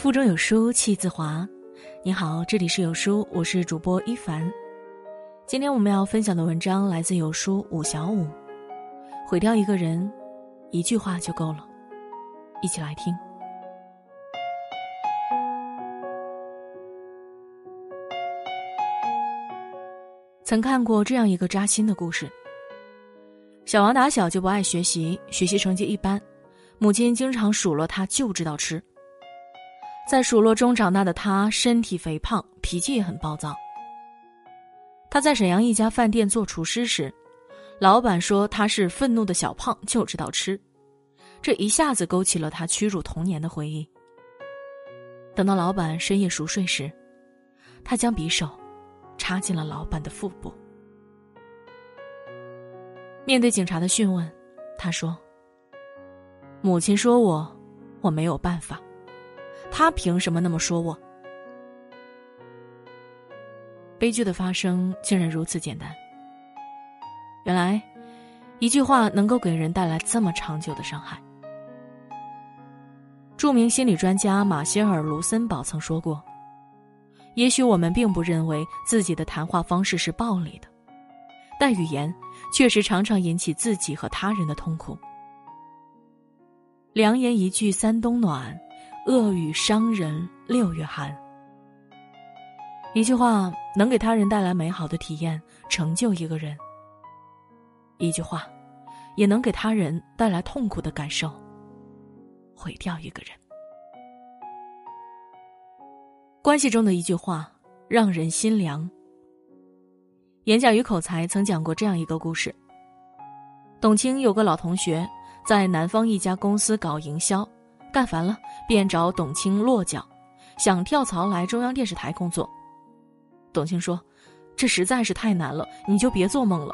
腹中有书气自华。你好，这里是有书，我是主播一凡。今天我们要分享的文章来自有书五小五。毁掉一个人，一句话就够了。一起来听。曾看过这样一个扎心的故事：小王打小就不爱学习，学习成绩一般，母亲经常数落他就知道吃。在数落中长大的他，身体肥胖，脾气也很暴躁。他在沈阳一家饭店做厨师时，老板说他是愤怒的小胖，就知道吃，这一下子勾起了他屈辱童年的回忆。等到老板深夜熟睡时，他将匕首插进了老板的腹部。面对警察的讯问，他说：“母亲说我，我没有办法。”他凭什么那么说我？悲剧的发生竟然如此简单。原来，一句话能够给人带来这么长久的伤害。著名心理专家马歇尔·卢森堡曾说过：“也许我们并不认为自己的谈话方式是暴力的，但语言确实常常引起自己和他人的痛苦。良言一句三冬暖。”恶语伤人六月寒。一句话能给他人带来美好的体验，成就一个人；一句话，也能给他人带来痛苦的感受，毁掉一个人。关系中的一句话让人心凉。演讲与口才曾讲过这样一个故事：董卿有个老同学，在南方一家公司搞营销。干烦了，便找董卿落脚，想跳槽来中央电视台工作。董卿说：“这实在是太难了，你就别做梦了。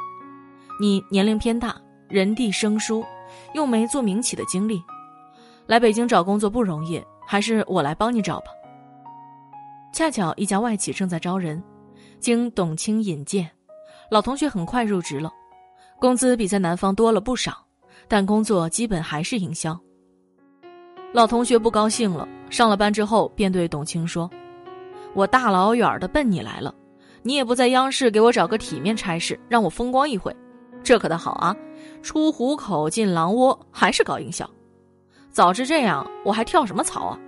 你年龄偏大，人地生疏，又没做民企的经历，来北京找工作不容易，还是我来帮你找吧。”恰巧一家外企正在招人，经董卿引荐，老同学很快入职了，工资比在南方多了不少，但工作基本还是营销。老同学不高兴了，上了班之后便对董卿说：“我大老远的奔你来了，你也不在央视给我找个体面差事，让我风光一回，这可倒好啊！出虎口进狼窝，还是搞营销。早知这样，我还跳什么槽啊？”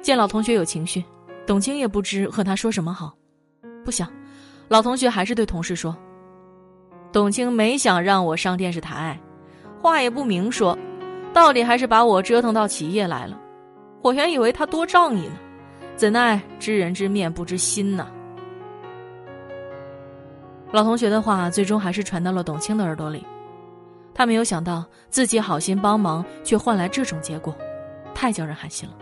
见老同学有情绪，董卿也不知和他说什么好。不想，老同学还是对同事说：“董卿没想让我上电视台，话也不明说。”到底还是把我折腾到企业来了，我原以为他多仗义呢，怎奈知人知面不知心呐。老同学的话最终还是传到了董卿的耳朵里，他没有想到自己好心帮忙，却换来这种结果，太叫人寒心了。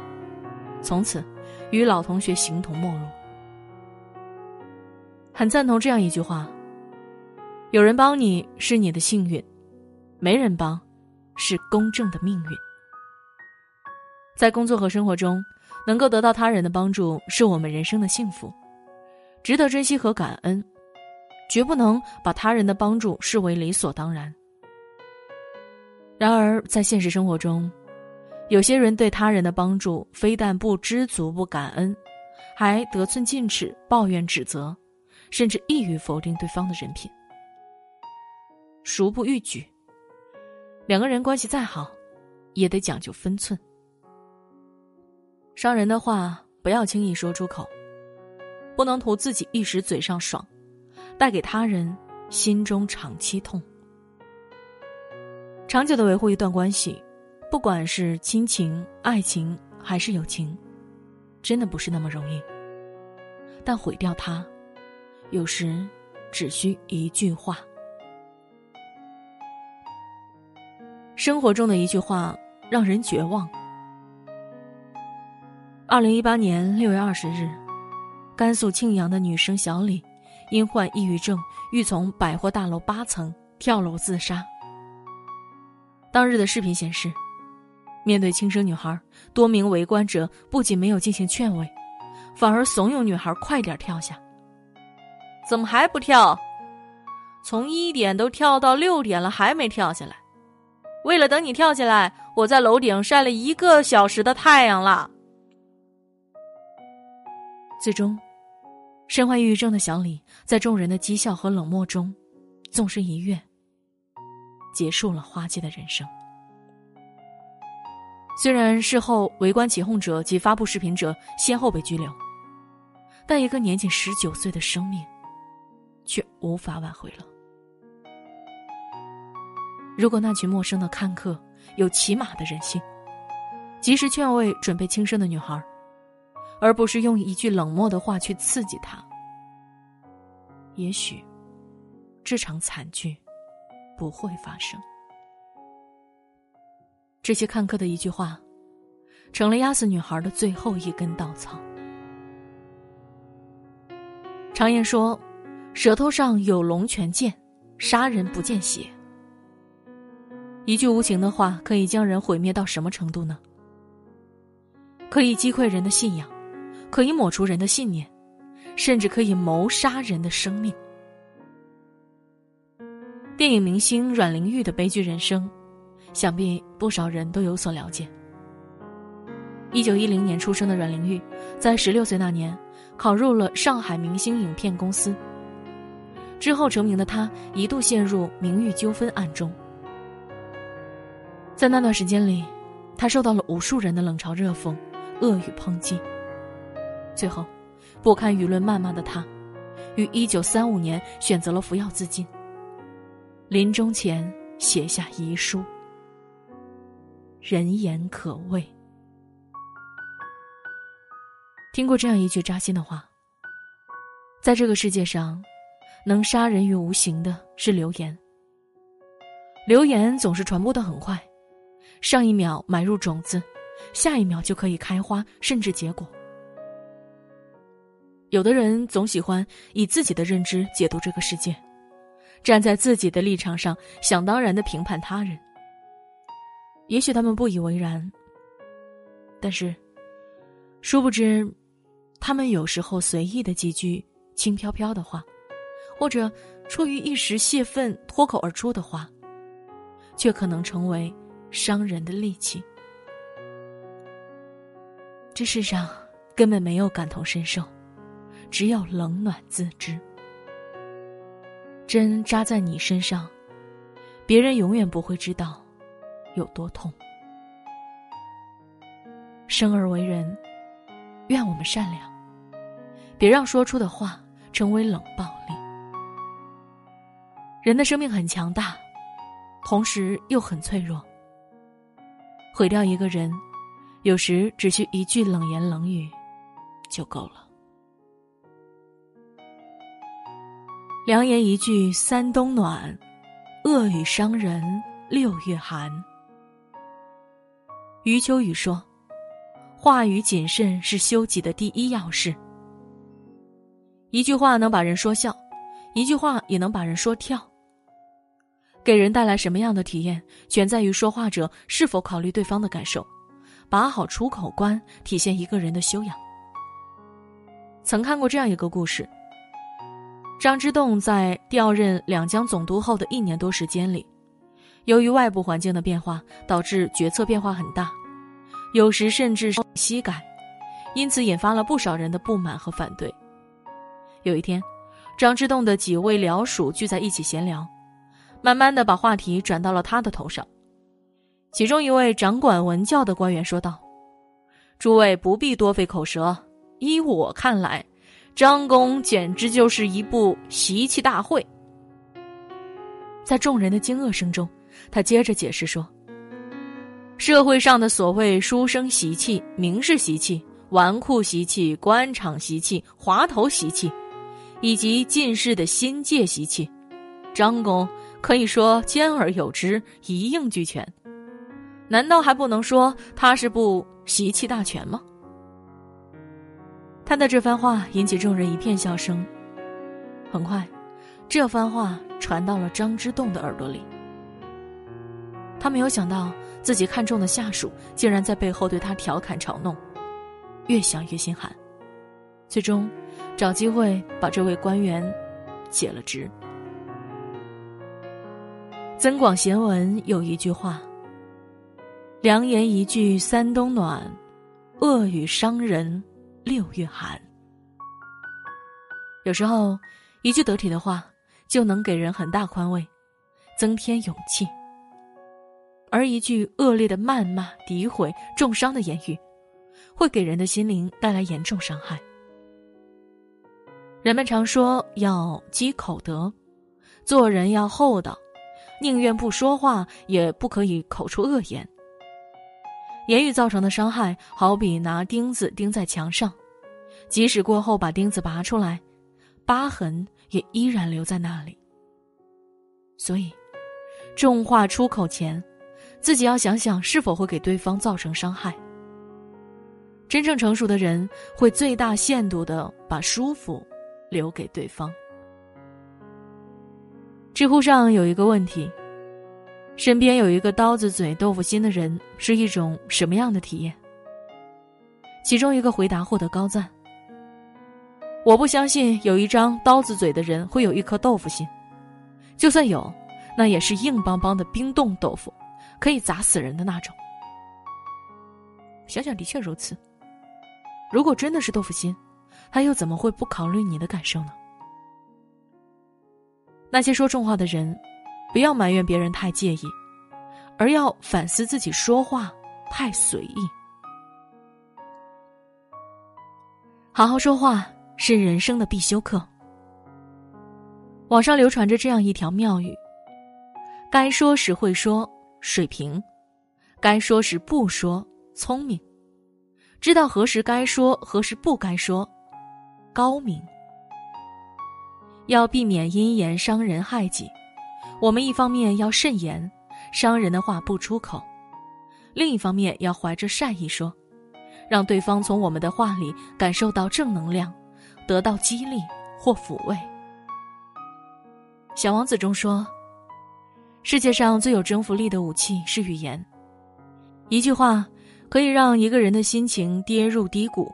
从此，与老同学形同陌路。很赞同这样一句话：有人帮你是你的幸运，没人帮。是公正的命运。在工作和生活中，能够得到他人的帮助，是我们人生的幸福，值得珍惜和感恩，绝不能把他人的帮助视为理所当然。然而，在现实生活中，有些人对他人的帮助非但不知足、不感恩，还得寸进尺、抱怨、指责，甚至一语否定对方的人品，孰不逾矩？两个人关系再好，也得讲究分寸。伤人的话不要轻易说出口，不能图自己一时嘴上爽，带给他人心中长期痛。长久的维护一段关系，不管是亲情、爱情还是友情，真的不是那么容易。但毁掉它，有时只需一句话。生活中的一句话让人绝望。二零一八年六月二十日，甘肃庆阳的女生小李因患抑郁症，欲从百货大楼八层跳楼自杀。当日的视频显示，面对轻生女孩，多名围观者不仅没有进行劝慰，反而怂恿女孩快点跳下。怎么还不跳？从一点都跳到六点了，还没跳下来？为了等你跳起来，我在楼顶晒了一个小时的太阳了。最终，身患抑郁症的小李在众人的讥笑和冷漠中，纵身一跃，结束了花季的人生。虽然事后围观起哄者及发布视频者先后被拘留，但一个年仅十九岁的生命，却无法挽回了。如果那群陌生的看客有起码的人性，及时劝慰准备轻生的女孩，而不是用一句冷漠的话去刺激她，也许这场惨剧不会发生。这些看客的一句话，成了压死女孩的最后一根稻草。常言说：“舌头上有龙泉剑，杀人不见血。”一句无情的话，可以将人毁灭到什么程度呢？可以击溃人的信仰，可以抹除人的信念，甚至可以谋杀人的生命。电影明星阮玲玉的悲剧人生。想必不少人都有所了解。一九一零年出生的阮玲玉，在十六岁那年考入了上海明星影片公司。之后成名的她，一度陷入名誉纠纷案中。在那段时间里，他受到了无数人的冷嘲热讽、恶语抨击。最后，不堪舆论谩骂的他，于一九三五年选择了服药自尽。临终前写下遗书。人言可畏。听过这样一句扎心的话：在这个世界上，能杀人于无形的是流言。流言总是传播的很快，上一秒埋入种子，下一秒就可以开花，甚至结果。有的人总喜欢以自己的认知解读这个世界，站在自己的立场上，想当然的评判他人。也许他们不以为然，但是，殊不知，他们有时候随意的几句轻飘飘的话，或者出于一时泄愤脱口而出的话，却可能成为伤人的利器。这世上根本没有感同身受，只有冷暖自知。针扎在你身上，别人永远不会知道。有多痛？生而为人，愿我们善良，别让说出的话成为冷暴力。人的生命很强大，同时又很脆弱。毁掉一个人，有时只需一句冷言冷语就够了。良言一句三冬暖，恶语伤人六月寒。余秋雨说：“话语谨慎是修己的第一要事。一句话能把人说笑，一句话也能把人说跳。给人带来什么样的体验，全在于说话者是否考虑对方的感受，把好出口关，体现一个人的修养。”曾看过这样一个故事：张之洞在调任两江总督后的一年多时间里。由于外部环境的变化，导致决策变化很大，有时甚至西改，因此引发了不少人的不满和反对。有一天，张之洞的几位僚属聚在一起闲聊，慢慢的把话题转到了他的头上。其中一位掌管文教的官员说道：“诸位不必多费口舌，依我看来，张公简直就是一部习气大会。”在众人的惊愕声中。他接着解释说：“社会上的所谓书生习气、名士习气、纨绔习气、官场习气、滑头习气，以及进士的新界习气，张公可以说兼而有之，一应俱全。难道还不能说他是部习气大全吗？”他的这番话引起众人一片笑声。很快，这番话传到了张之洞的耳朵里。他没有想到自己看中的下属竟然在背后对他调侃嘲弄，越想越心寒，最终找机会把这位官员解了职。《增广贤文》有一句话：“良言一句三冬暖，恶语伤人六月寒。有时候，一句得体的话就能给人很大宽慰，增添勇气；而一句恶劣的谩骂、诋毁、重伤的言语，会给人的心灵带来严重伤害。人们常说要积口德，做人要厚道，宁愿不说话，也不可以口出恶言。言语造成的伤害，好比拿钉子钉在墙上，即使过后把钉子拔出来，疤痕也依然留在那里。所以，重话出口前，自己要想想是否会给对方造成伤害。真正成熟的人，会最大限度的把舒服留给对方。知乎上有一个问题。身边有一个刀子嘴豆腐心的人是一种什么样的体验？其中一个回答获得高赞。我不相信有一张刀子嘴的人会有一颗豆腐心，就算有，那也是硬邦邦的冰冻豆腐，可以砸死人的那种。想想的确如此。如果真的是豆腐心，他又怎么会不考虑你的感受呢？那些说重话的人。不要埋怨别人太介意，而要反思自己说话太随意。好好说话是人生的必修课。网上流传着这样一条妙语：该说时会说，水平；该说时不说，聪明；知道何时该说，何时不该说，高明。要避免因言伤人害己。我们一方面要慎言，伤人的话不出口；另一方面要怀着善意说，让对方从我们的话里感受到正能量，得到激励或抚慰。《小王子》中说：“世界上最有征服力的武器是语言，一句话可以让一个人的心情跌入低谷，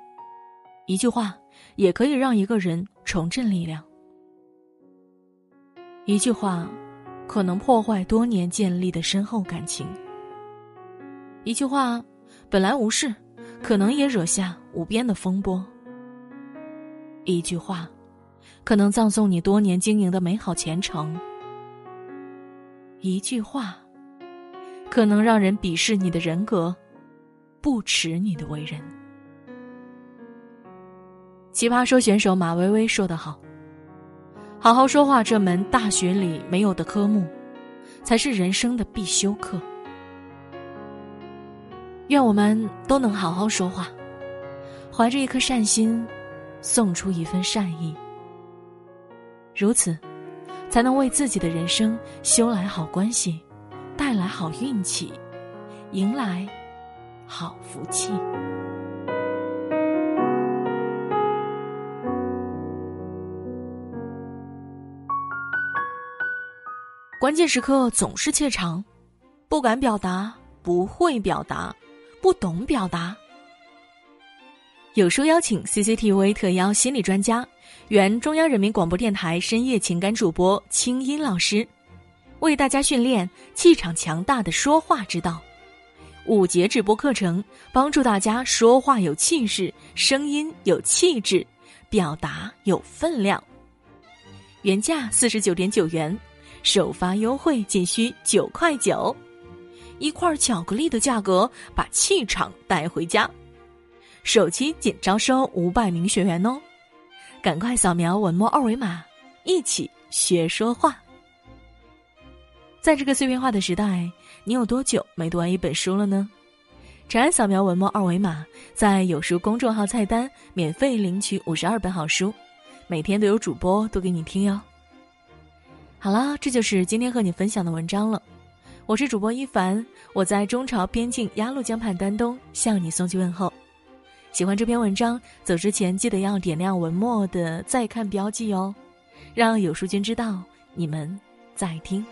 一句话也可以让一个人重振力量，一句话。”可能破坏多年建立的深厚感情。一句话，本来无事，可能也惹下无边的风波。一句话，可能葬送你多年经营的美好前程。一句话，可能让人鄙视你的人格，不耻你的为人。奇葩说选手马薇薇说得好。好好说话这门大学里没有的科目，才是人生的必修课。愿我们都能好好说话，怀着一颗善心，送出一份善意。如此，才能为自己的人生修来好关系，带来好运气，迎来好福气。关键时刻总是怯场，不敢表达，不会表达，不懂表达。有书邀请 CCTV 特邀心理专家，原中央人民广播电台深夜情感主播清音老师，为大家训练气场强大的说话之道。五节直播课程，帮助大家说话有气势，声音有气质，表达有分量。原价四十九点九元。首发优惠仅需九块九，一块巧克力的价格，把气场带回家。首期仅招收五百名学员哦，赶快扫描文末二维码，一起学说话。在这个碎片化的时代，你有多久没读完一本书了呢？长按扫描文末二维码，在有书公众号菜单免费领取五十二本好书，每天都有主播读给你听哟。好了，这就是今天和你分享的文章了。我是主播一凡，我在中朝边境鸭绿江畔丹东向你送去问候。喜欢这篇文章，走之前记得要点亮文末的再看标记哦，让有书君知道你们在听。